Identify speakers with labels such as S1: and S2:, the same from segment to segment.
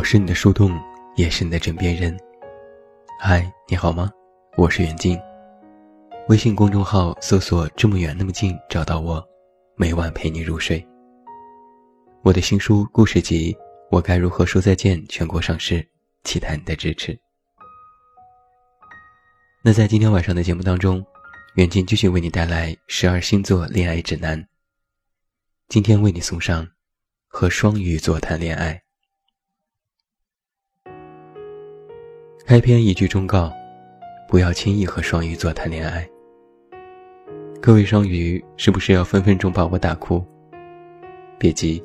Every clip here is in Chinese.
S1: 我是你的树洞，也是你的枕边人。嗨，你好吗？我是远近。微信公众号搜索“这么远那么近”，找到我，每晚陪你入睡。我的新书故事集《我该如何说再见》全国上市，期待你的支持。那在今天晚上的节目当中，远近继续为你带来十二星座恋爱指南。今天为你送上和双鱼座谈恋爱。开篇一句忠告：不要轻易和双鱼座谈恋爱。各位双鱼，是不是要分分钟把我打哭？别急，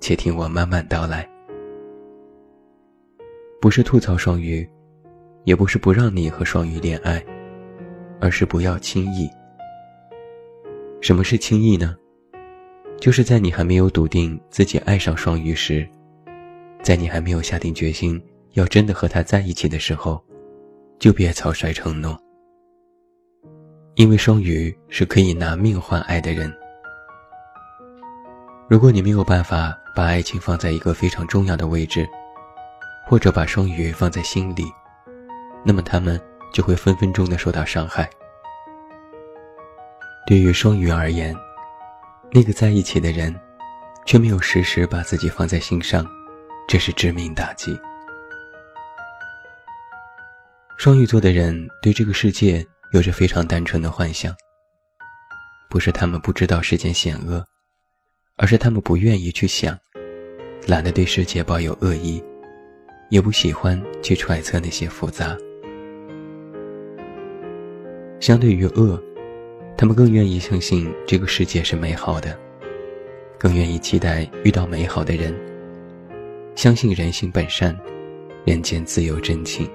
S1: 且听我慢慢道来。不是吐槽双鱼，也不是不让你和双鱼恋爱，而是不要轻易。什么是轻易呢？就是在你还没有笃定自己爱上双鱼时，在你还没有下定决心。要真的和他在一起的时候，就别草率承诺，因为双鱼是可以拿命换爱的人。如果你没有办法把爱情放在一个非常重要的位置，或者把双鱼放在心里，那么他们就会分分钟的受到伤害。对于双鱼而言，那个在一起的人，却没有时时把自己放在心上，这是致命打击。双鱼座的人对这个世界有着非常单纯的幻想，不是他们不知道世间险恶，而是他们不愿意去想，懒得对世界抱有恶意，也不喜欢去揣测那些复杂。相对于恶，他们更愿意相信这个世界是美好的，更愿意期待遇到美好的人，相信人性本善，人间自有真情。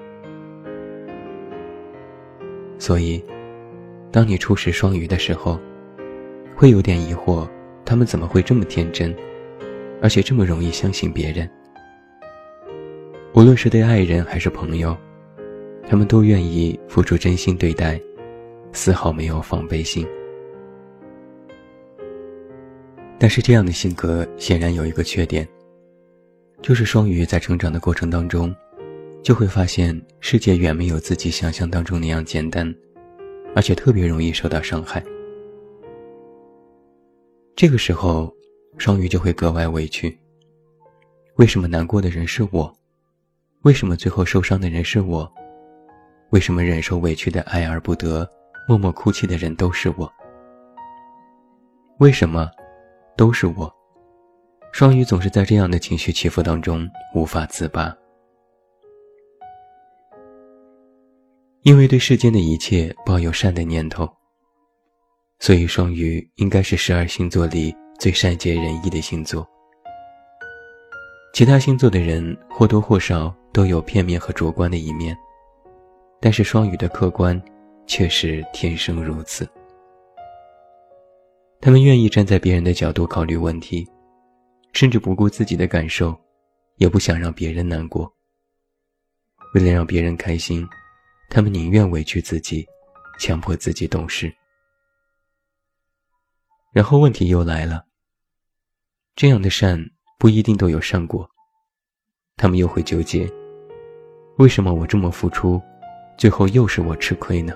S1: 所以，当你初识双鱼的时候，会有点疑惑：他们怎么会这么天真，而且这么容易相信别人？无论是对爱人还是朋友，他们都愿意付出真心对待，丝毫没有防备心。但是这样的性格显然有一个缺点，就是双鱼在成长的过程当中。就会发现世界远没有自己想象当中那样简单，而且特别容易受到伤害。这个时候，双鱼就会格外委屈。为什么难过的人是我？为什么最后受伤的人是我？为什么忍受委屈的爱而不得，默默哭泣的人都是我？为什么，都是我？双鱼总是在这样的情绪起伏当中无法自拔。因为对世间的一切抱有善的念头，所以双鱼应该是十二星座里最善解人意的星座。其他星座的人或多或少都有片面和主观的一面，但是双鱼的客观却是天生如此。他们愿意站在别人的角度考虑问题，甚至不顾自己的感受，也不想让别人难过。为了让别人开心。他们宁愿委屈自己，强迫自己懂事。然后问题又来了。这样的善不一定都有善果，他们又会纠结：为什么我这么付出，最后又是我吃亏呢？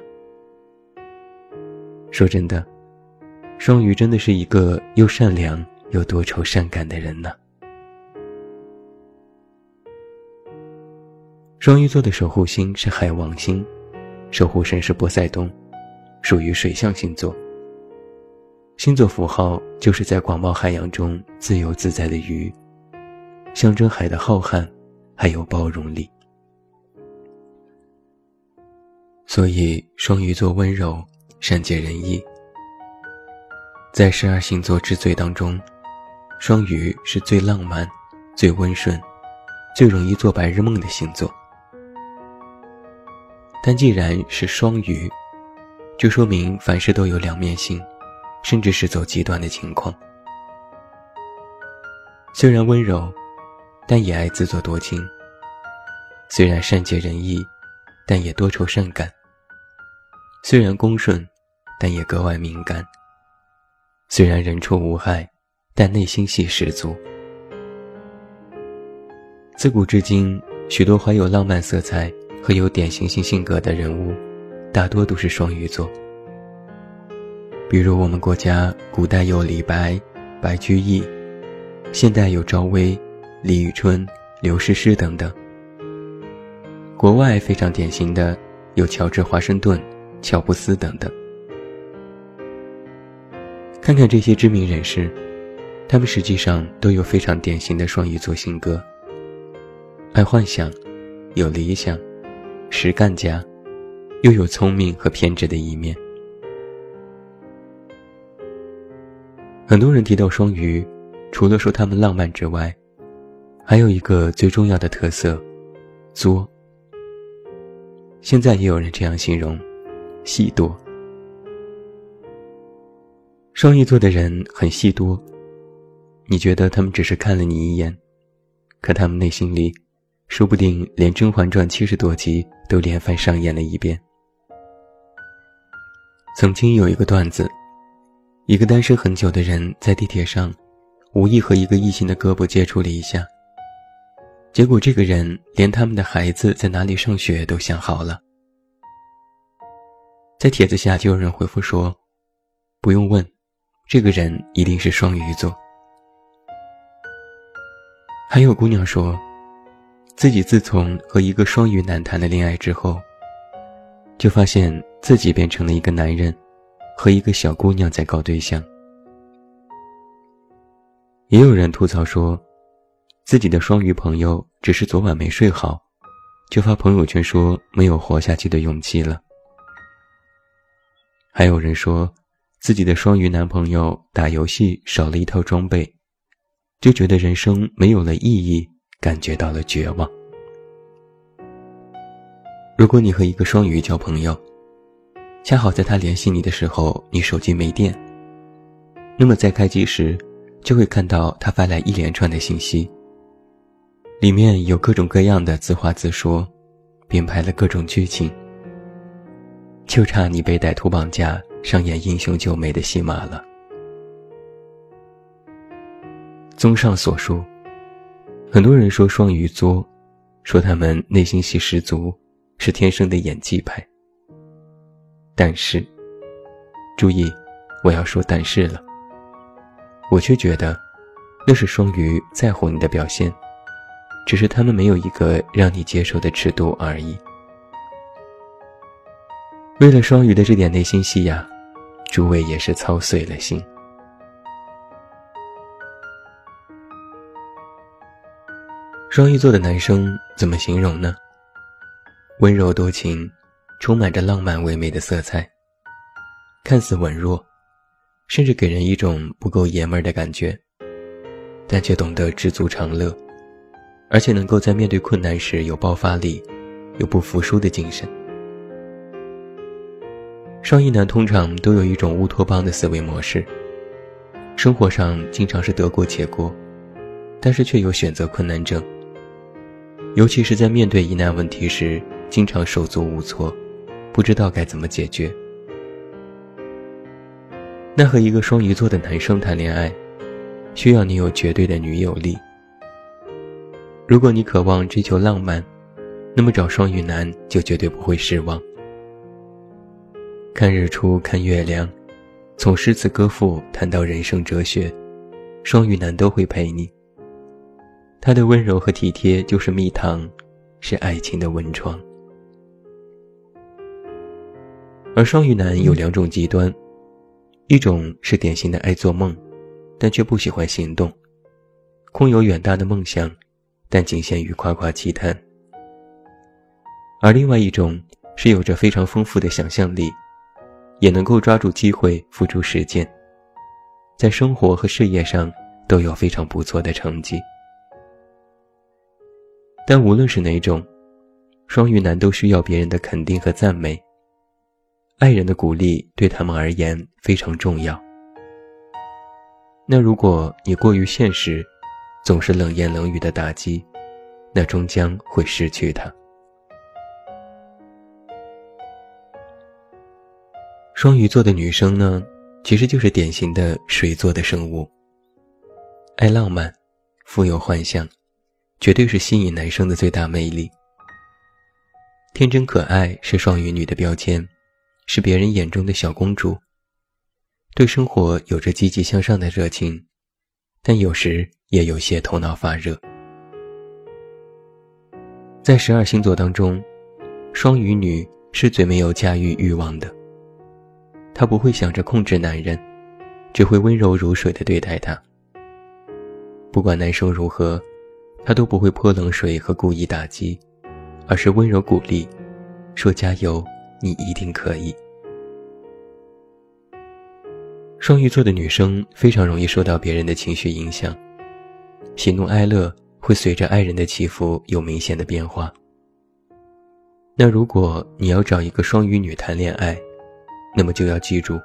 S1: 说真的，双鱼真的是一个又善良又多愁善感的人呢。双鱼座的守护星是海王星，守护神是波塞冬，属于水象星座。星座符号就是在广袤海洋中自由自在的鱼，象征海的浩瀚，还有包容力。所以双鱼座温柔、善解人意。在十二星座之最当中，双鱼是最浪漫、最温顺、最容易做白日梦的星座。但既然是双鱼，就说明凡事都有两面性，甚至是走极端的情况。虽然温柔，但也爱自作多情；虽然善解人意，但也多愁善感；虽然恭顺，但也格外敏感；虽然人畜无害，但内心戏十足。自古至今，许多怀有浪漫色彩和有典型性性格的人物，大多都是双鱼座。比如我们国家古代有李白、白居易，现代有赵薇、李宇春、刘诗诗等等。国外非常典型的有乔治·华盛顿、乔布斯等等。看看这些知名人士，他们实际上都有非常典型的双鱼座性格。爱幻想，有理想，实干家，又有聪明和偏执的一面。很多人提到双鱼，除了说他们浪漫之外，还有一个最重要的特色，作。现在也有人这样形容，戏多。双鱼座的人很戏多，你觉得他们只是看了你一眼，可他们内心里。说不定连《甄嬛传》七十多集都连番上演了一遍。曾经有一个段子，一个单身很久的人在地铁上，无意和一个异性的胳膊接触了一下。结果这个人连他们的孩子在哪里上学都想好了。在帖子下就有人回复说：“不用问，这个人一定是双鱼座。”还有姑娘说。自己自从和一个双鱼男谈了恋爱之后，就发现自己变成了一个男人，和一个小姑娘在搞对象。也有人吐槽说，自己的双鱼朋友只是昨晚没睡好，就发朋友圈说没有活下去的勇气了。还有人说，自己的双鱼男朋友打游戏少了一套装备，就觉得人生没有了意义。感觉到了绝望。如果你和一个双鱼交朋友，恰好在他联系你的时候，你手机没电，那么在开机时，就会看到他发来一连串的信息，里面有各种各样的自话自说，编排了各种剧情，就差你被歹徒绑架，上演英雄救美的戏码了。综上所述。很多人说双鱼作，说他们内心戏十足，是天生的演技派。但是，注意，我要说但是了。我却觉得，那是双鱼在乎你的表现，只是他们没有一个让你接受的尺度而已。为了双鱼的这点内心戏呀，诸位也是操碎了心。双鱼座的男生怎么形容呢？温柔多情，充满着浪漫唯美的色彩，看似稳弱，甚至给人一种不够爷们儿的感觉，但却懂得知足常乐，而且能够在面对困难时有爆发力，有不服输的精神。双鱼男通常都有一种乌托邦的思维模式，生活上经常是得过且过，但是却有选择困难症。尤其是在面对疑难问题时，经常手足无措，不知道该怎么解决。那和一个双鱼座的男生谈恋爱，需要你有绝对的女友力。如果你渴望追求浪漫，那么找双鱼男就绝对不会失望。看日出，看月亮，从诗词歌赋谈到人生哲学，双鱼男都会陪你。他的温柔和体贴就是蜜糖，是爱情的温床。而双鱼男有两种极端，一种是典型的爱做梦，但却不喜欢行动，空有远大的梦想，但仅限于夸夸其谈；而另外一种是有着非常丰富的想象力，也能够抓住机会付诸实践，在生活和事业上都有非常不错的成绩。但无论是哪种，双鱼男都需要别人的肯定和赞美。爱人的鼓励对他们而言非常重要。那如果你过于现实，总是冷言冷语的打击，那终将会失去他。双鱼座的女生呢，其实就是典型的水做的生物，爱浪漫，富有幻想。绝对是吸引男生的最大魅力。天真可爱是双鱼女的标签，是别人眼中的小公主。对生活有着积极向上的热情，但有时也有些头脑发热。在十二星座当中，双鱼女是最没有驾驭欲望的。她不会想着控制男人，只会温柔如水的对待他。不管男生如何，他都不会泼冷水和故意打击。而是温柔鼓励，说：“加油，你一定可以。”双鱼座的女生非常容易受到别人的情绪影响，喜怒哀乐会随着爱人的起伏有明显的变化。那如果你要找一个双鱼女谈恋爱，那么就要记住，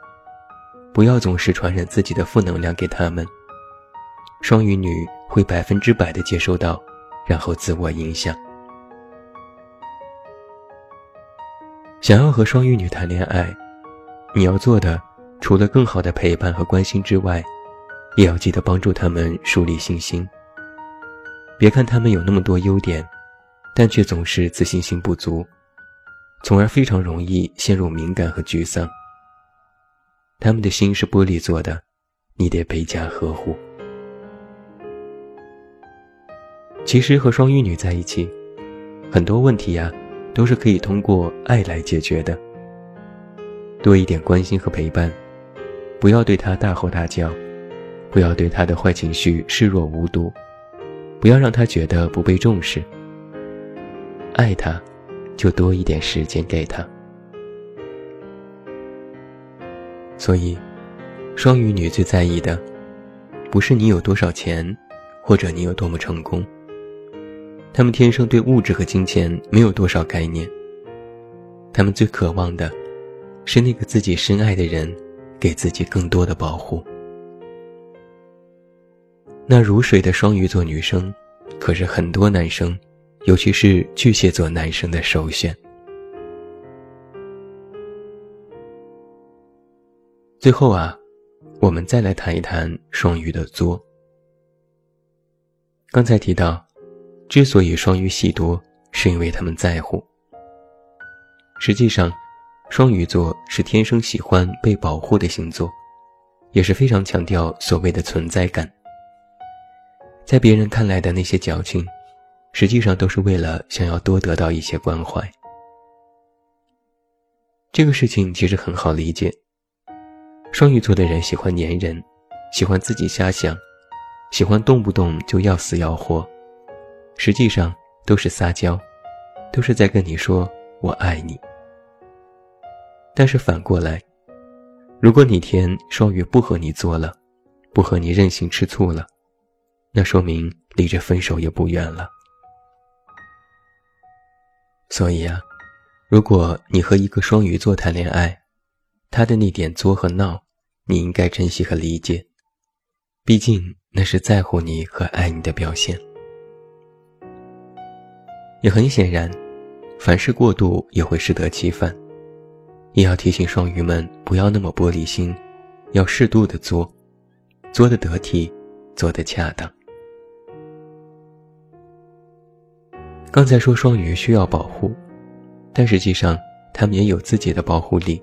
S1: 不要总是传染自己的负能量给他们。双鱼女会百分之百的接收到，然后自我影响。想要和双鱼女谈恋爱，你要做的除了更好的陪伴和关心之外，也要记得帮助他们树立信心。别看他们有那么多优点，但却总是自信心不足，从而非常容易陷入敏感和沮丧。他们的心是玻璃做的，你得倍加呵护。其实和双鱼女在一起，很多问题呀。都是可以通过爱来解决的。多一点关心和陪伴，不要对她大吼大叫，不要对她的坏情绪视若无睹，不要让他觉得不被重视。爱他，就多一点时间给他。所以，双鱼女最在意的，不是你有多少钱，或者你有多么成功。他们天生对物质和金钱没有多少概念。他们最渴望的，是那个自己深爱的人，给自己更多的保护。那如水的双鱼座女生，可是很多男生，尤其是巨蟹座男生的首选。最后啊，我们再来谈一谈双鱼的作。刚才提到。之所以双鱼戏多，是因为他们在乎。实际上，双鱼座是天生喜欢被保护的星座，也是非常强调所谓的存在感。在别人看来的那些矫情，实际上都是为了想要多得到一些关怀。这个事情其实很好理解。双鱼座的人喜欢粘人，喜欢自己瞎想，喜欢动不动就要死要活。实际上都是撒娇，都是在跟你说“我爱你”。但是反过来，如果哪天双鱼不和你做了，不和你任性吃醋了，那说明离着分手也不远了。所以啊，如果你和一个双鱼座谈恋爱，他的那点作和闹，你应该珍惜和理解，毕竟那是在乎你和爱你的表现。也很显然，凡事过度也会适得其反。也要提醒双鱼们不要那么玻璃心，要适度的作，作的得体，做的恰当。刚才说双鱼需要保护，但实际上他们也有自己的保护力。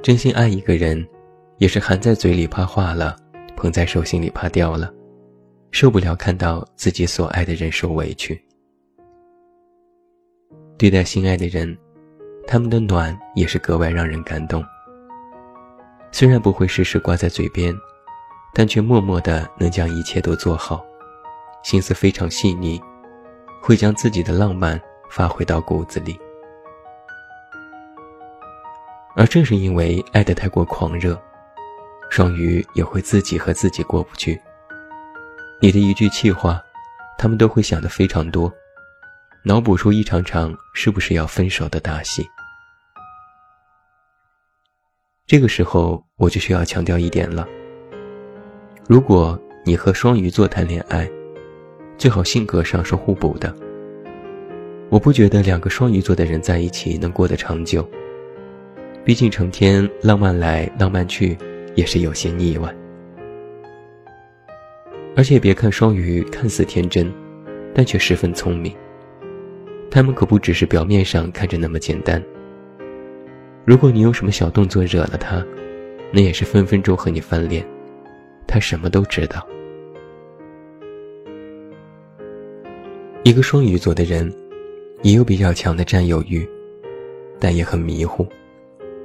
S1: 真心爱一个人，也是含在嘴里怕化了，捧在手心里怕掉了，受不了看到自己所爱的人受委屈。对待心爱的人，他们的暖也是格外让人感动。虽然不会时时挂在嘴边，但却默默的能将一切都做好，心思非常细腻，会将自己的浪漫发挥到骨子里。而正是因为爱得太过狂热，双鱼也会自己和自己过不去。你的一句气话，他们都会想的非常多。脑补出一场场是不是要分手的大戏。这个时候，我就需要强调一点了：如果你和双鱼座谈恋爱，最好性格上是互补的。我不觉得两个双鱼座的人在一起能过得长久，毕竟成天浪漫来浪漫去，也是有些腻歪。而且别看双鱼看似天真。但却十分聪明。他们可不只是表面上看着那么简单。如果你有什么小动作惹了他，那也是分分钟和你翻脸。他什么都知道。一个双鱼座的人，也有比较强的占有欲，但也很迷糊，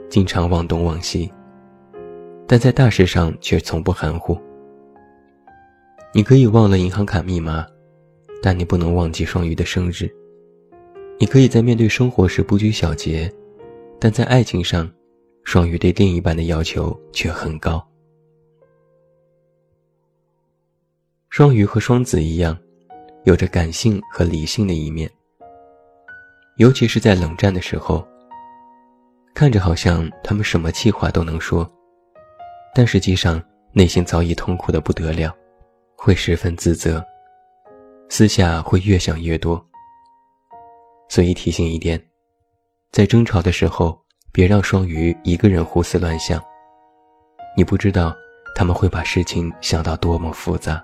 S1: 经常忘东忘西。但在大事上却从不含糊。你可以忘了银行卡密码，但你不能忘记双鱼的生日。你可以在面对生活时不拘小节，但在爱情上，双鱼对另一半的要求却很高。双鱼和双子一样，有着感性和理性的一面。尤其是在冷战的时候，看着好像他们什么气话都能说。但实际上，内心早已痛苦的不得了，会十分自责，私下会越想越多。所以提醒一点，在争吵的时候，别让双鱼一个人胡思乱想。你不知道他们会把事情想到多么复杂。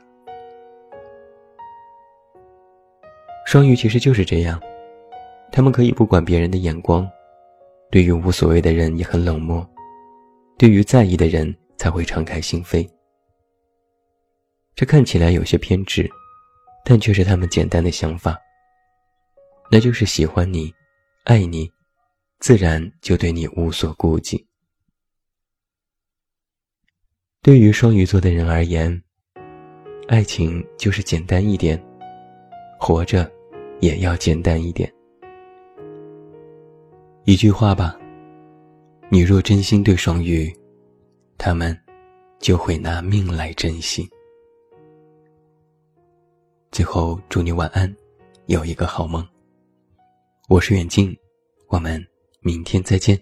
S1: 双鱼其实就是这样，他们可以不管别人的眼光，对于无所谓的人也很冷漠，对于在意的人。才会敞开心扉。这看起来有些偏执，但却是他们简单的想法。那就是喜欢你，爱你，自然就对你无所顾忌。对于双鱼座的人而言，爱情就是简单一点，活着也要简单一点。一句话吧，你若真心对双鱼。他们就会拿命来珍惜。最后，祝你晚安，有一个好梦。我是远近，我们明天再见。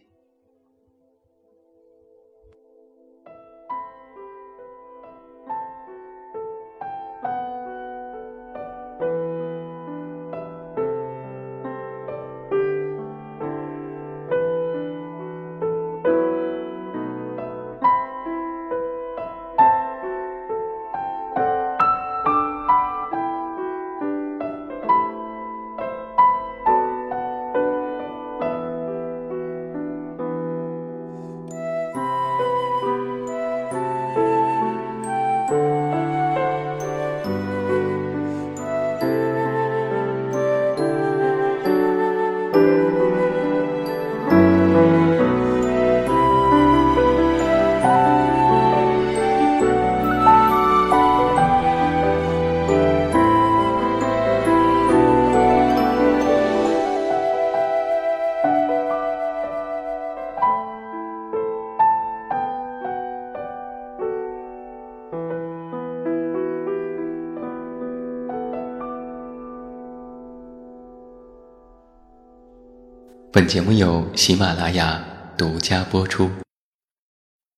S1: 本节目由喜马拉雅独家播出。